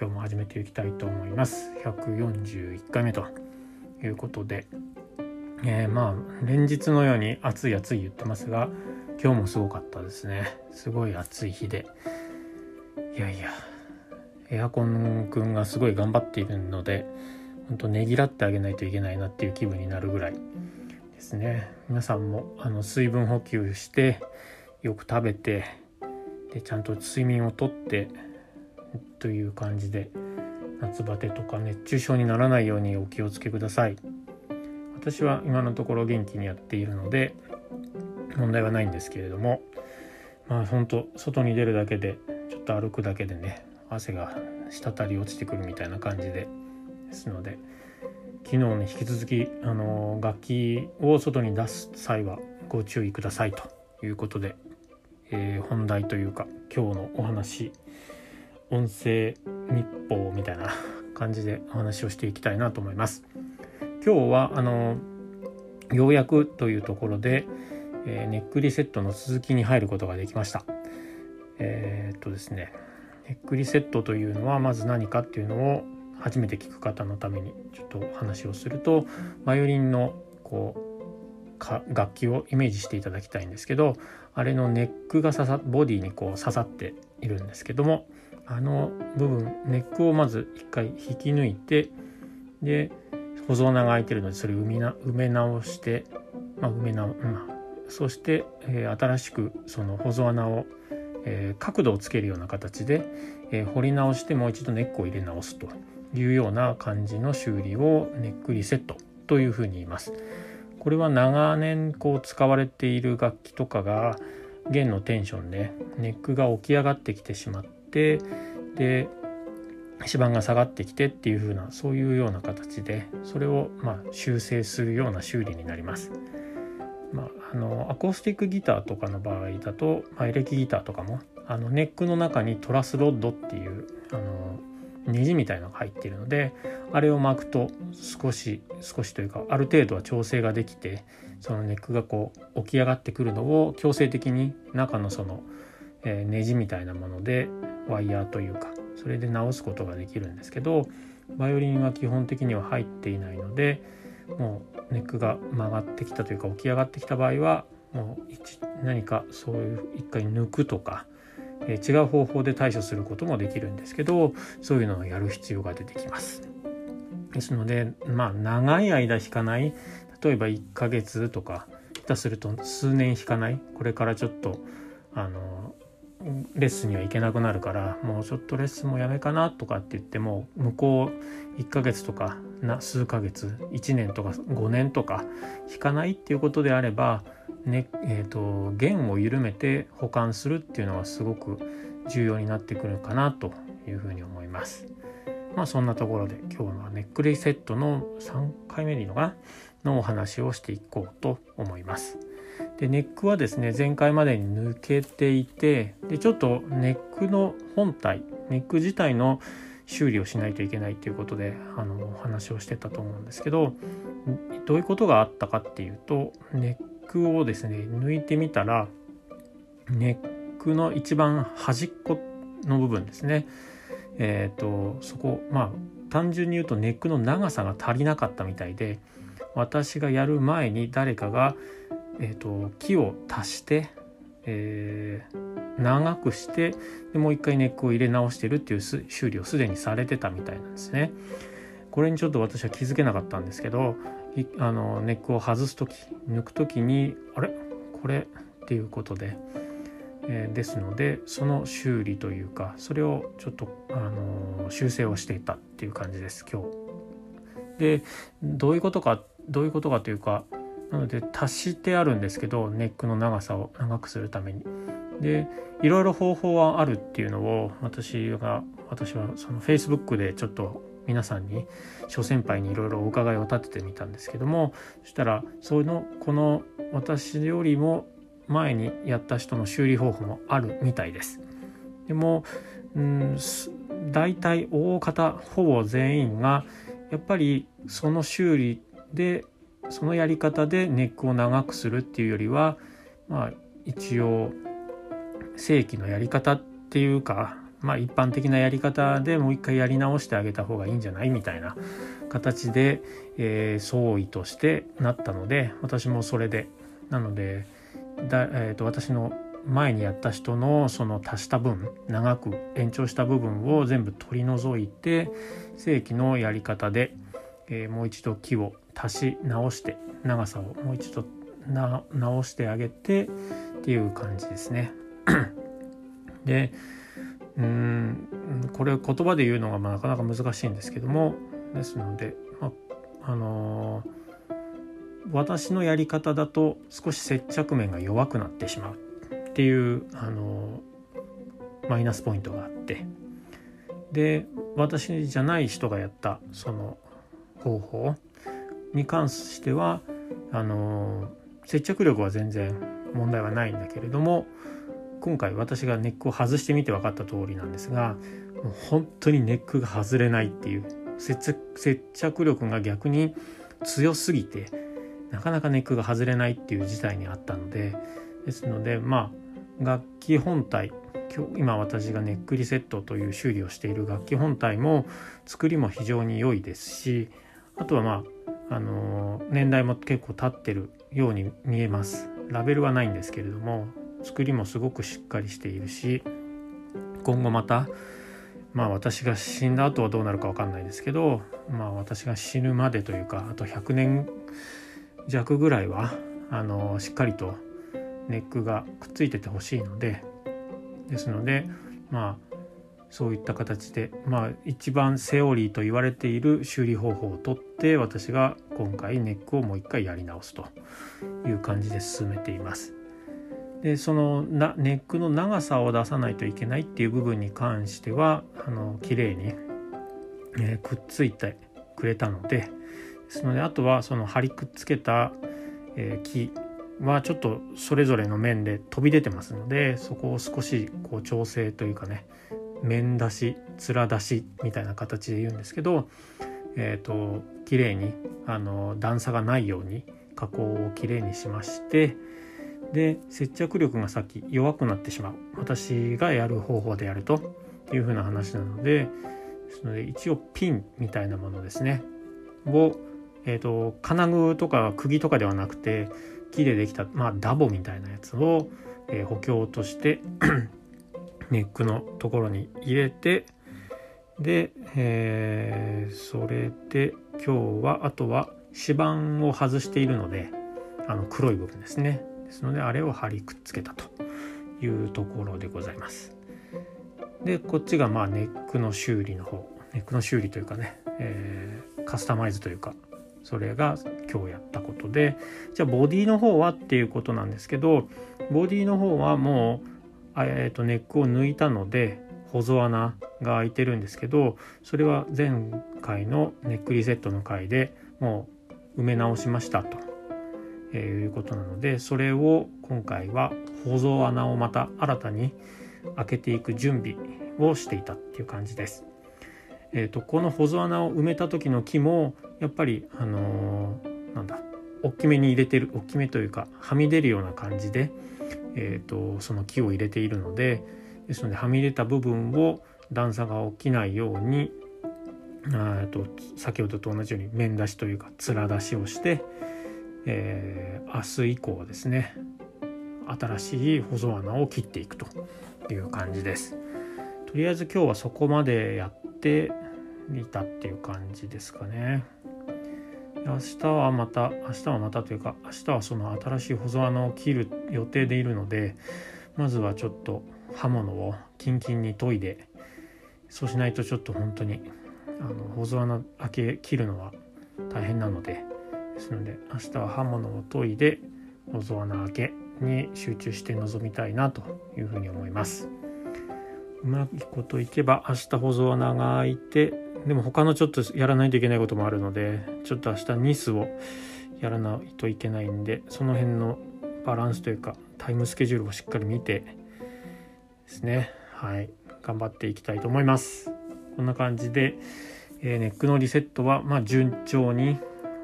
今日も始めていきたいと思います。141回目ということで、えー、まあ連日のように暑い暑い言ってますが今日もすごかったですね。すごい暑い日で。いやいやエアコンくんがすごい頑張っているので本当ねぎらってあげないといけないなっていう気分になるぐらいですね。皆さんもあの水分補給してよく食べてでちゃんと睡眠をとってという感じで夏バテとか熱中症にならないようにお気をつけください。私は今のところ元気にやっているので問題はないんですけれどもまあ本当外に出るだけでちょっと歩くだけでね汗が滴り落ちてくるみたいな感じでですので昨日に引き続きあの楽器を外に出す際はご注意くださいということで、えー、本題というか今日のお話音声日報みたいな感じでお話をしていきたいなと思います。今日はあのようやくというところで、えー、ネックリセットの続きに入ることができました。えー、っとですねネックリセットというのはまず何かっていうのを初めて聞く方のためにちょっとお話をするとバイオリンのこうか楽器をイメージしていただきたいんですけどあれのネックが刺さボディにこう刺さっているんですけどもあの部分ネックをまず一回引き抜いてで保存穴が開いてるのでそれを埋め直して、まあ、埋め直、まあ、そして、えー、新しくその保存穴を、えー、角度をつけるような形で、えー、掘り直してもう一度ネックを入れ直すというような感じの修理をネックリセットというふうに言います。これは長年こう使われている楽器とかが弦のテンションでネックが起き上がってきてしまってで指板が下がってきてっていう風なそういうような形でそれをま修正するような修理になります。まあ、あのアコースティックギターとかの場合だと、まあ、エレキギターとかもあのネックの中にトラスロッドっていうあのネジみたいのが入ってるのであれを巻くと少し少しというかある程度は調整ができてそのネックがこう起き上がってくるのを強制的に中のその、えー、ネジみたいなものでワイヤーというかそれで直すことができるんですけどバイオリンは基本的には入っていないのでもうネックが曲がってきたというか起き上がってきた場合はもう何かそういう一回抜くとか、えー、違う方法で対処することもできるんですけどそういうのをやる必要が出てきます。ですのでまあ長い間弾かない例えば1ヶ月とか下手すると数年弾かないこれからちょっとあのレッスンには行けなくなるからもうちょっとレッスンもやめかなとかって言っても向こう1ヶ月とかな数ヶ月1年とか5年とか引かないっていうことであれば、ねえーと、弦を緩めて保管するっていうのはすごく重要になってくるかなというふうに思います。まあそんなところで今日はネックレイセットの3回目でいいのかな？のお話をしていこうと思います。でネックはですね前回までに抜けていてでちょっとネックの本体ネック自体の修理をしないといけないということであのお話をしてたと思うんですけどどういうことがあったかっていうとネックをですね抜いてみたらネックの一番端っこの部分ですねえっ、ー、とそこまあ単純に言うとネックの長さが足りなかったみたいで私がやる前に誰かがえーと、木を足して、えー、長くしてでもう一回ネックを入れ直してるっていう修理をすでにされてたみたいなんですね。これにちょっと私は気づけなかったんですけどあのネックを外す時抜く時にあれ？これっていうことで、えー、ですのでその修理というかそれをちょっと、あの修正をしていたっていう感じです今日。でどういうことかどういうことかというかなので足してあるんですけどネックの長さを長くするために。でいろいろ方法はあるっていうのを私が私はその Facebook でちょっと皆さんに諸先輩にいろいろお伺いを立ててみたんですけどもそしたらそのこの私よりも前にやった人の修理方法もあるみたいです。でもうん大体大方ほぼ全員がやっぱりその修理でそのやり方でネックを長くするっていうよりはまあ一応正規のやり方っていうかまあ一般的なやり方でもう一回やり直してあげた方がいいんじゃないみたいな形で、えー、総意としてなったので私もそれで。なのでだ、えーと、私の前にやった人のその足した分長く延長した部分を全部取り除いて正規のやり方で、えー、もう一度木を足し直して長さをもう一度直してあげてっていう感じですね。でうんこれ言葉で言うのがまあなかなか難しいんですけどもですので、まあ、のー私のやり方だと少し接着面が弱くなってしまうっていうあのマイナスポイントがあってで私じゃない人がやったその方法に関してはあの接着力は全然問題はないんだけれども今回私がネックを外してみて分かった通りなんですがもう本当にネックが外れないっていう接着力が逆に強すぎてなかなかネックが外れないっていう事態にあったのでですのでまあ楽器本体今私がネックリセットという修理をしている楽器本体も作りも非常に良いですしあとはまああの年代も結構経ってるように見えます。ラベルはないんですけれども作りもすごくしっかりしているし今後またまあ私が死んだ後はどうなるか分かんないですけどまあ私が死ぬまでというかあと100年弱ぐらいはあのしっかりとネックがくっついててほしいのでですのでまあそういった形でまあ一番セオリーと言われている修理方法をとって私が今回ネックをもう一回やり直すという感じで進めています。でそのなネックの長さを出さないといけないっていう部分に関してはあの綺麗に、えー、くっついてくれたのでですのであとはその貼りくっつけた、え木はちょっとそれぞれの面で飛び出てますのでそこを少しこう調整というかね面出し面出しみたいな形で言うんですけどえっ、ー、と綺麗にあの段差がないように加工をきれいにしましてで接着力がさっき弱くなってしまう。私がやる方法でやるというふうな話なのでですので一応ピンみたいなものですね。をえーと、金具とか釘とかではなくて木でできた、まあ、ダボみたいなやつを、えー、補強としてネックのところに入れてで、えー、それで今日はあとは指板を外しているのであの黒い部分ですね。ですのであれを貼りくっつけたというところでございます。でこっちがまあネックの修理の方。ネックの修理というかね、えー、カスタマイズというかそれが今日やったことで。じゃあボディの方はっていうことなんですけどボディの方はもう、えー、とネックを抜いたので保存穴が開いてるんですけどそれは前回のネックリセットの回でもう埋め直しましたと、えー、いうことなのでそれを今回は保存穴をまた新たに開けていく準備をしていたっていう感じです。えーと、この保存穴を埋めた時の木もやっぱりあのー、なんだ大きめに入れてる大きめというかはみ出るような感じで、えーと、その木を入れているのでですのではみ出た部分を段差が起きないようにと先ほどと同じように面出しというか面出しをして、えー、明日以降ですね新しい保存穴を切っていくという感じです。とりあえず今日はそこまでやってみたっていう感じですかね。明日はまた明日はまたというか明日はその新しい保存穴を切る予定でいるのでまずはちょっと刃物をキンキンに研いでそうしないとちょっと本当にあの保存穴開け切るのは大変なのでですので明日は刃物を研いで保存穴開けに集中して臨みたいなというふうに思います。うまいこといけば明日保存穴が開いてでも他のちょっとやらないといけないこともあるのでちょっと明日ニスをやらないといけないんでその辺のバランスというかタイムスケジュールをしっかり見てですね。はい。頑張っていきたいと思います。こんな感じで、えー、ネックのリセットはまあ順調に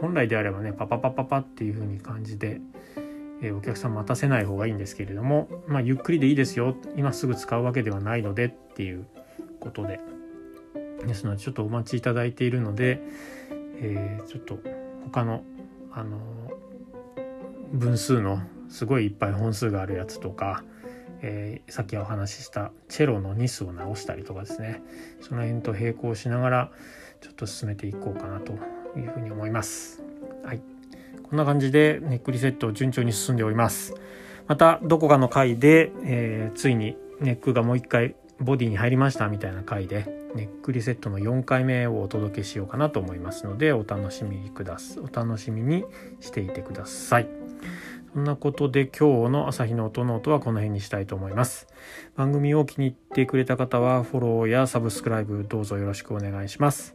本来であればねパパパパパっていう風に感じで、え、お客さん待たせない方がいいんですけれどもまあゆっくりでいいですよ。今すぐ使うわけではないのでっていうことで。ですのでちょっとお待ちいただいているので、えー、ちょっと他のあの分数のすごいいっぱい本数があるやつとか、えー、さっきお話ししたチェロのニスを直したりとかですね。その辺と並行しながらちょっと進めていこうかなというふうに思います。はい、こんな感じでネックリセットを順調に進んでおります。またどこかの回で、えー、ついにネックがもう一回ボディに入りましたみたいな回でネックリセットの4回目をお届けしようかなと思いますのでお楽しみくださいお楽しみにしていてください。そんなことで今日の朝日の音の音はこの辺にしたいと思います。番組を気に入ってくれた方はフォローやサブスクライブどうぞよろしくお願いします。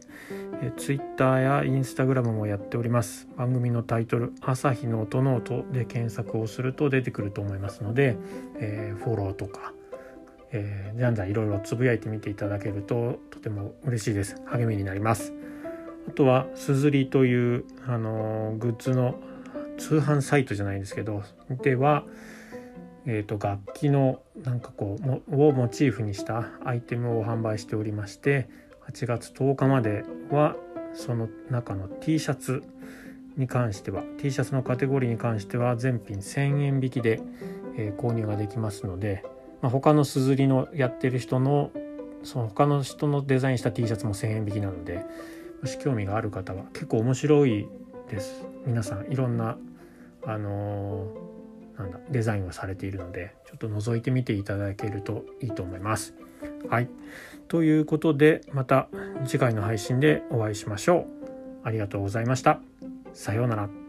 え Twitter や Instagram もやっております。番組のタイトル朝日の音の音で検索をすると出てくると思いますので、えー、フォローとかえー、じゃんじゃんいろいろつぶやいてみていただけるととても嬉しいです励みになりますあとはすずりというあのー、グッズの通販サイトじゃないんですけどでは、えーと、楽器のなんかこうをモチーフにしたアイテムを販売しておりまして8月10日まではその中の T シャツに関しては T シャツのカテゴリーに関しては全品1000円引きで、えー、購入ができますのでまあ、他のすずりのやってる人のその他の人のデザインした T シャツも1000円引きなのでもし興味がある方は結構面白いです皆さんいろんなあのー、なんだデザインをされているのでちょっと覗いてみていただけるといいと思います。はいということでまた次回の配信でお会いしましょう。ありがとうございました。さようなら。